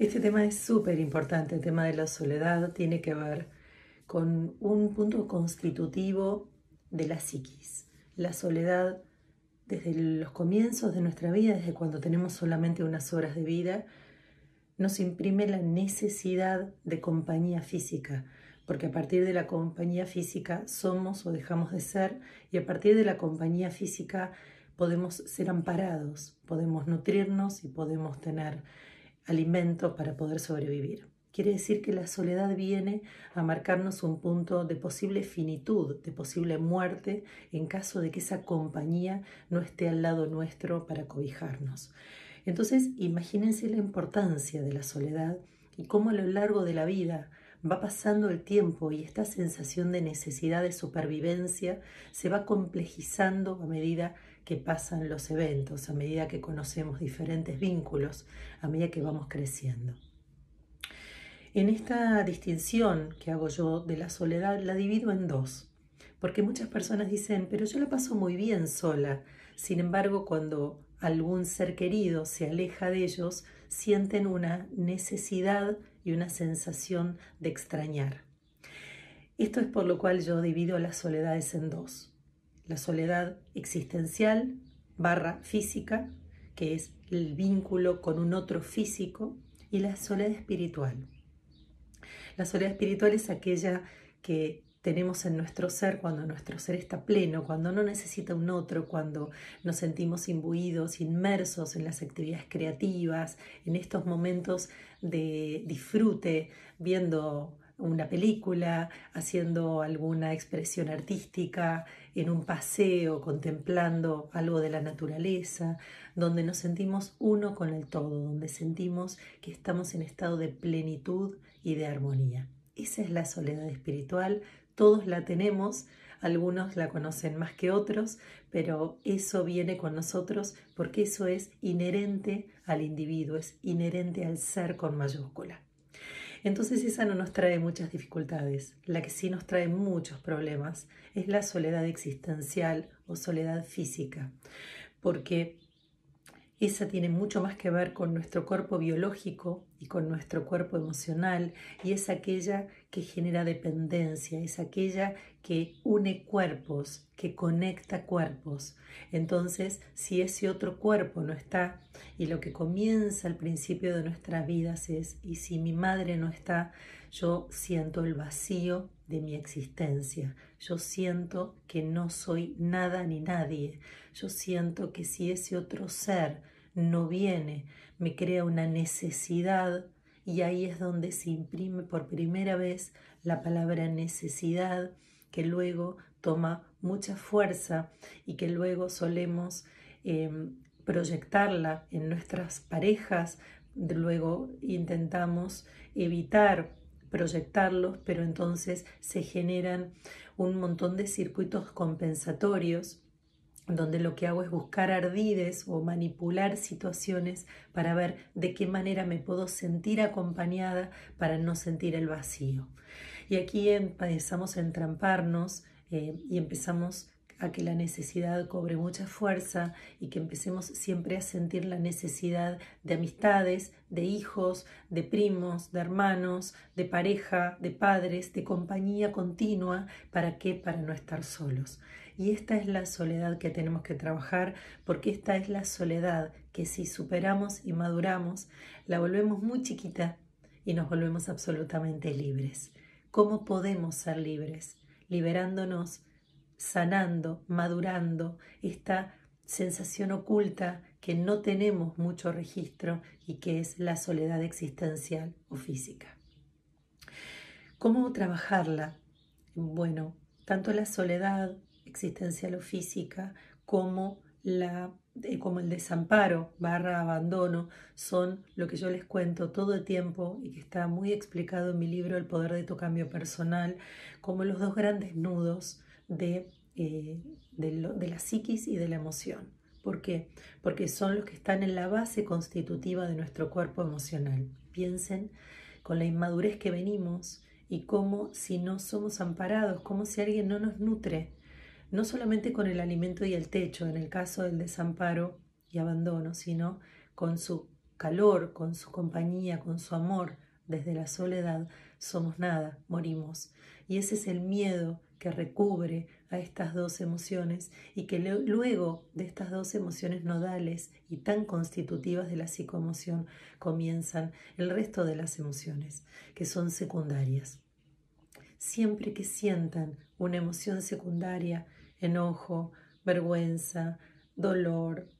Este tema es súper importante, el tema de la soledad tiene que ver con un punto constitutivo de la psiquis. La soledad desde los comienzos de nuestra vida, desde cuando tenemos solamente unas horas de vida, nos imprime la necesidad de compañía física, porque a partir de la compañía física somos o dejamos de ser y a partir de la compañía física podemos ser amparados, podemos nutrirnos y podemos tener alimento para poder sobrevivir. Quiere decir que la soledad viene a marcarnos un punto de posible finitud, de posible muerte, en caso de que esa compañía no esté al lado nuestro para cobijarnos. Entonces, imagínense la importancia de la soledad y cómo a lo largo de la vida va pasando el tiempo y esta sensación de necesidad de supervivencia se va complejizando a medida que pasan los eventos, a medida que conocemos diferentes vínculos, a medida que vamos creciendo. En esta distinción que hago yo de la soledad la divido en dos, porque muchas personas dicen, pero yo la paso muy bien sola, sin embargo cuando algún ser querido se aleja de ellos, sienten una necesidad y una sensación de extrañar. Esto es por lo cual yo divido las soledades en dos la soledad existencial barra física, que es el vínculo con un otro físico, y la soledad espiritual. La soledad espiritual es aquella que tenemos en nuestro ser cuando nuestro ser está pleno, cuando no necesita un otro, cuando nos sentimos imbuidos, inmersos en las actividades creativas, en estos momentos de disfrute, viendo una película, haciendo alguna expresión artística, en un paseo, contemplando algo de la naturaleza, donde nos sentimos uno con el todo, donde sentimos que estamos en estado de plenitud y de armonía. Esa es la soledad espiritual, todos la tenemos, algunos la conocen más que otros, pero eso viene con nosotros porque eso es inherente al individuo, es inherente al ser con mayúscula. Entonces esa no nos trae muchas dificultades. La que sí nos trae muchos problemas es la soledad existencial o soledad física, porque esa tiene mucho más que ver con nuestro cuerpo biológico y con nuestro cuerpo emocional y es aquella que genera dependencia, es aquella que une cuerpos, que conecta cuerpos. Entonces, si ese otro cuerpo no está y lo que comienza al principio de nuestras vidas es, y si mi madre no está, yo siento el vacío de mi existencia. Yo siento que no soy nada ni nadie. Yo siento que si ese otro ser no viene, me crea una necesidad y ahí es donde se imprime por primera vez la palabra necesidad que luego toma mucha fuerza y que luego solemos em, proyectarla en nuestras parejas, luego intentamos evitar proyectarlos, pero entonces se generan un montón de circuitos compensatorios donde lo que hago es buscar ardides o manipular situaciones para ver de qué manera me puedo sentir acompañada para no sentir el vacío. Y aquí empezamos a entramparnos eh, y empezamos a que la necesidad cobre mucha fuerza y que empecemos siempre a sentir la necesidad de amistades, de hijos, de primos, de hermanos, de pareja, de padres, de compañía continua. ¿Para qué? Para no estar solos. Y esta es la soledad que tenemos que trabajar porque esta es la soledad que si superamos y maduramos, la volvemos muy chiquita y nos volvemos absolutamente libres. ¿Cómo podemos ser libres? Liberándonos sanando, madurando esta sensación oculta que no tenemos mucho registro y que es la soledad existencial o física. ¿Cómo trabajarla? Bueno, tanto la soledad existencial o física como, la, eh, como el desamparo barra abandono son lo que yo les cuento todo el tiempo y que está muy explicado en mi libro El poder de tu cambio personal como los dos grandes nudos de, eh, de, la psiquis y de la emoción. ¿Por qué? Porque son los que están en la base constitutiva de nuestro cuerpo emocional. Piensen con la inmadurez que venimos y cómo si no somos amparados, como si alguien no nos nutre, no solamente con el alimento y el techo, en el caso del desamparo y abandono, sino con su calor, con su compañía, con su amor, desde la soledad, somos nada, morimos. Y ese es el miedo que recubre a estas dos emociones y que luego de estas dos emociones nodales y tan constitutivas de la psicoemoción comienzan el resto de las emociones, que son secundarias. Siempre que sientan una emoción secundaria, enojo, vergüenza, dolor,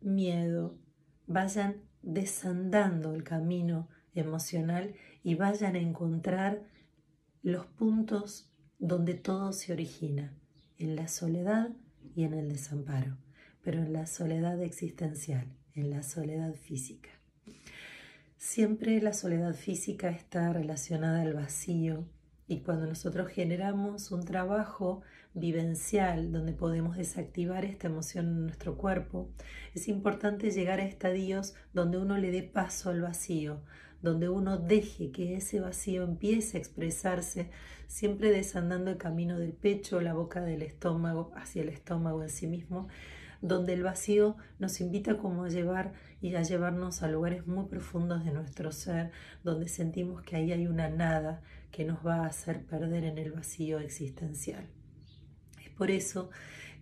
miedo, vayan desandando el camino emocional y vayan a encontrar los puntos donde todo se origina, en la soledad y en el desamparo, pero en la soledad existencial, en la soledad física. Siempre la soledad física está relacionada al vacío y cuando nosotros generamos un trabajo vivencial donde podemos desactivar esta emoción en nuestro cuerpo, es importante llegar a estadios donde uno le dé paso al vacío, donde uno deje que ese vacío empiece a expresarse, siempre desandando el camino del pecho, la boca del estómago, hacia el estómago en sí mismo, donde el vacío nos invita como a llevar y a llevarnos a lugares muy profundos de nuestro ser, donde sentimos que ahí hay una nada que nos va a hacer perder en el vacío existencial. Es por eso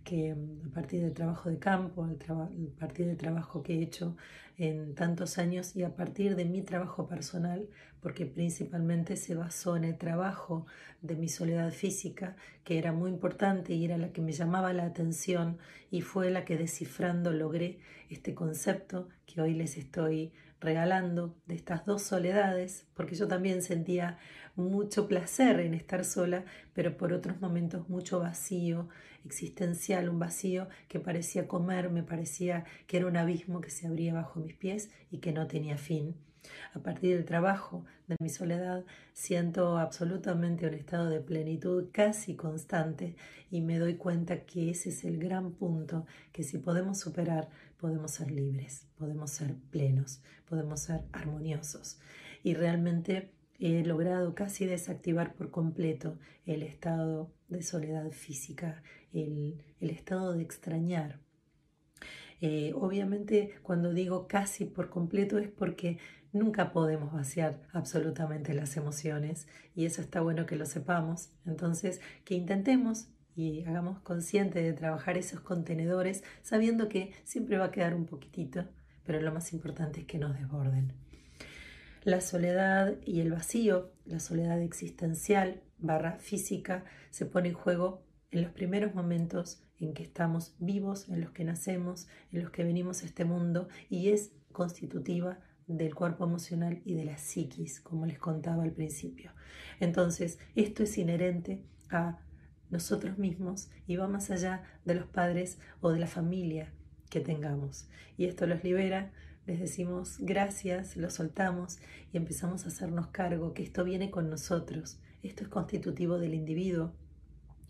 que mm, a partir del trabajo de campo, a partir del trabajo que he hecho en tantos años y a partir de mi trabajo personal, porque principalmente se basó en el trabajo de mi soledad física, que era muy importante y era la que me llamaba la atención y fue la que descifrando logré este concepto que hoy les estoy regalando de estas dos soledades, porque yo también sentía mucho placer en estar sola, pero por otros momentos mucho vacío existencial, un vacío que parecía comer, me parecía que era un abismo que se abría bajo mis pies y que no tenía fin. A partir del trabajo, de mi soledad, siento absolutamente un estado de plenitud casi constante y me doy cuenta que ese es el gran punto que si podemos superar, podemos ser libres, podemos ser plenos, podemos ser armoniosos. Y realmente he logrado casi desactivar por completo el estado de soledad física, el, estado de extrañar. Eh, obviamente cuando digo casi por completo es porque nunca podemos vaciar absolutamente las emociones y eso está bueno que lo sepamos. Entonces, que intentemos y hagamos consciente de trabajar esos contenedores sabiendo que siempre va a quedar un poquitito, pero lo más importante es que nos desborden. La soledad y el vacío, la soledad existencial barra física, se pone en juego en los primeros momentos en que estamos vivos, en los que nacemos, en los que venimos a este mundo y es constitutiva del cuerpo emocional y de la psiquis, como les contaba al principio. Entonces, esto es inherente a nosotros mismos y va más allá de los padres o de la familia que tengamos. Y esto los libera les decimos gracias, lo soltamos y empezamos a hacernos cargo que esto viene con nosotros, esto es constitutivo del individuo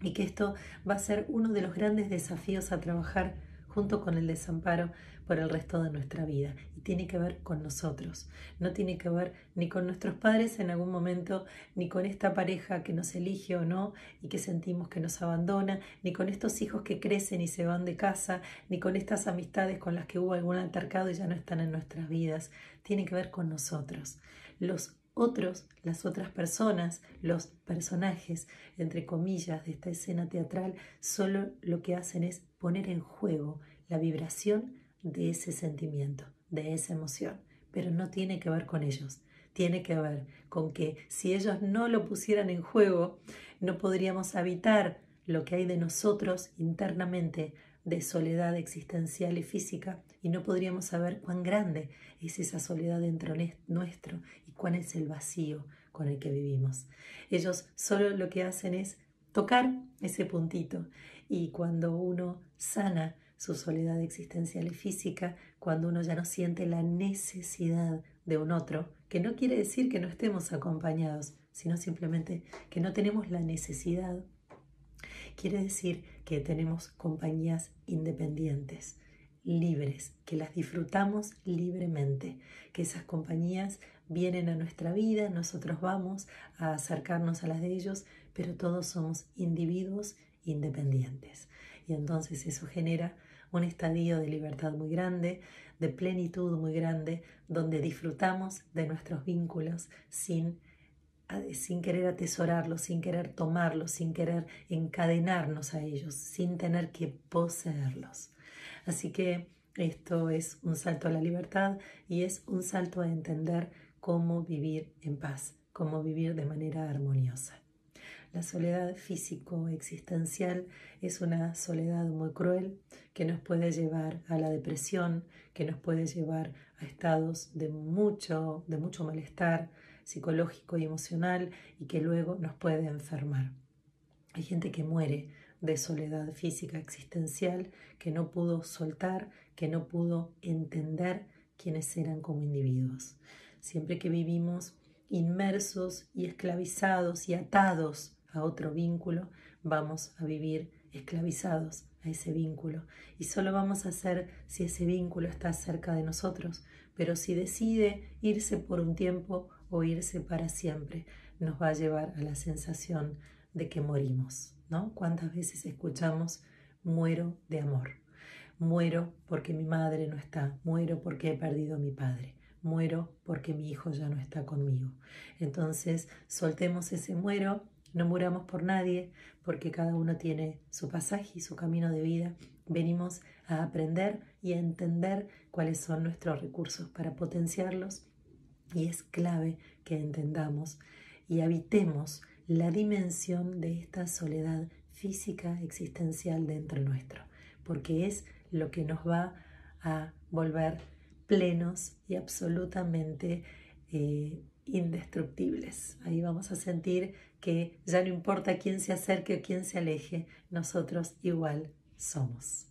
y que esto va a ser uno de los grandes desafíos a trabajar junto con el desamparo por el resto de nuestra vida. Y tiene que ver con nosotros. No tiene que ver ni con nuestros padres en algún momento, ni con esta pareja que nos elige o no y que sentimos que nos abandona, ni con estos hijos que crecen y se van de casa, ni con estas amistades con las que hubo algún altercado y ya no están en nuestras vidas. Tiene que ver con nosotros. Los otros, las otras personas, los personajes, entre comillas, de esta escena teatral, solo lo que hacen es poner en juego la vibración de ese sentimiento, de esa emoción, pero no tiene que ver con ellos, tiene que ver con que si ellos no lo pusieran en juego, no podríamos habitar lo que hay de nosotros internamente de soledad existencial y física y no podríamos saber cuán grande es esa soledad dentro nuestro y cuán es el vacío con el que vivimos. Ellos solo lo que hacen es tocar ese puntito y cuando uno sana su soledad existencial y física, cuando uno ya no siente la necesidad de un otro, que no quiere decir que no estemos acompañados, sino simplemente que no tenemos la necesidad Quiere decir que tenemos compañías independientes, libres, que las disfrutamos libremente, que esas compañías vienen a nuestra vida, nosotros vamos a acercarnos a las de ellos, pero todos somos individuos independientes. Y entonces eso genera un estadio de libertad muy grande, de plenitud muy grande, donde disfrutamos de nuestros vínculos sin, sin querer atesorarlos, sin querer tomarlos, sin querer encadenarnos a ellos, sin tener que poseerlos. Así que esto es un salto a la libertad y es un salto a entender cómo vivir en paz, cómo vivir de manera armoniosa. La soledad físico-existencial es una soledad muy cruel que nos puede llevar a la depresión, que nos puede llevar a estados de mucho, de mucho malestar psicológico y emocional y que luego nos puede enfermar. Hay gente que muere de soledad física existencial, que no pudo soltar, que no pudo entender quiénes eran como individuos. Siempre que vivimos inmersos y esclavizados y atados a otro vínculo, vamos a vivir esclavizados a ese vínculo. Y solo vamos a hacer si ese vínculo está cerca de nosotros. Pero si decide irse por un tiempo o irse para siempre, nos va a llevar a la sensación de que morimos, ¿no? ¿Cuántas veces escuchamos muero de amor? Muero porque mi madre no está, muero porque he perdido a mi padre, muero porque mi hijo ya no está conmigo. Entonces, soltemos ese muero no muramos por nadie, porque cada uno tiene su pasaje y su camino de vida. Venimos a aprender y a entender cuáles son nuestros recursos para potenciarlos y es clave que entendamos y habitemos la dimensión de esta soledad física existencial dentro nuestro, porque es lo que nos va a volver plenos y absolutamente eh, indestructibles. Ahí vamos a sentir que ya no importa quién se acerque o quién se aleje, nosotros igual somos.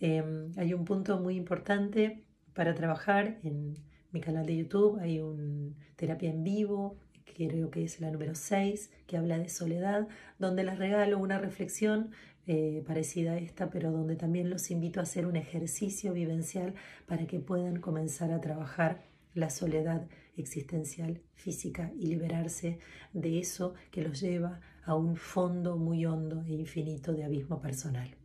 Em, hay un punto muy importante para trabajar en mi canal de YouTube, hay un terapia en vivo, creo que es la número 6, que habla de soledad, donde les regalo una reflexión eh, parecida a esta, pero donde también los invito a hacer un ejercicio vivencial para que puedan comenzar a trabajar la soledad existencial, física y liberarse de eso que los lleva a un fondo muy hondo e infinito de abismo personal.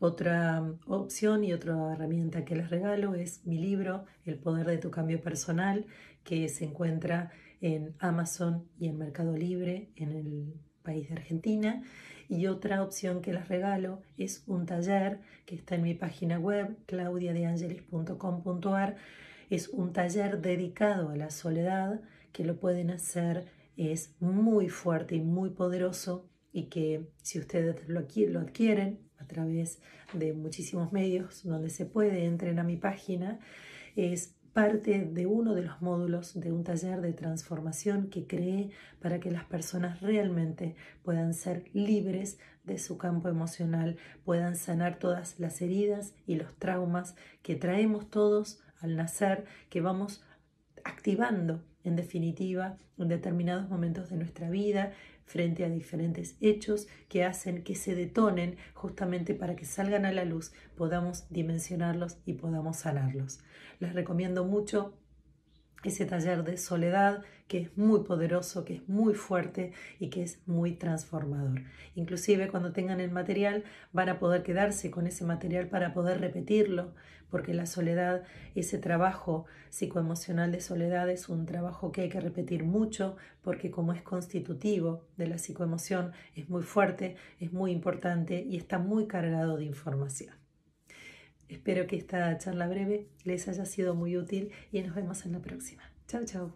Otra opción y otra herramienta que les regalo es mi libro El poder de tu cambio personal, que se encuentra en Amazon y en Mercado Libre en el país de Argentina. Y otra opción que les regalo es un taller que está en mi página web claudiadeangelis.com.ar es un taller dedicado a la soledad que lo pueden hacer, es muy fuerte y muy poderoso y que si ustedes lo, adquieren a través de muchísimos medios donde se puede, entren a mi página, es parte de uno de los módulos de un taller de transformación que creé para que las personas realmente puedan ser libres de su campo emocional, puedan sanar todas las heridas y los traumas que traemos todos al nacer que vamos activando en definitiva en determinados momentos de nuestra vida frente a diferentes hechos que hacen que se detonen justamente para que salgan a la luz, podamos dimensionarlos y podamos sanarlos. Les recomiendo mucho ese taller de soledad que es muy poderoso, que es muy fuerte y que es muy transformador. Inclusive cuando tengan el material van a poder quedarse con ese material para poder repetirlo, porque la soledad, ese trabajo psicoemocional de soledad es un trabajo que hay que repetir mucho, porque como es constitutivo de la psicoemoción, es muy fuerte, es muy importante y está muy cargado de información. Espero que esta charla breve les haya sido muy útil y nos vemos en la próxima. Chao, chao.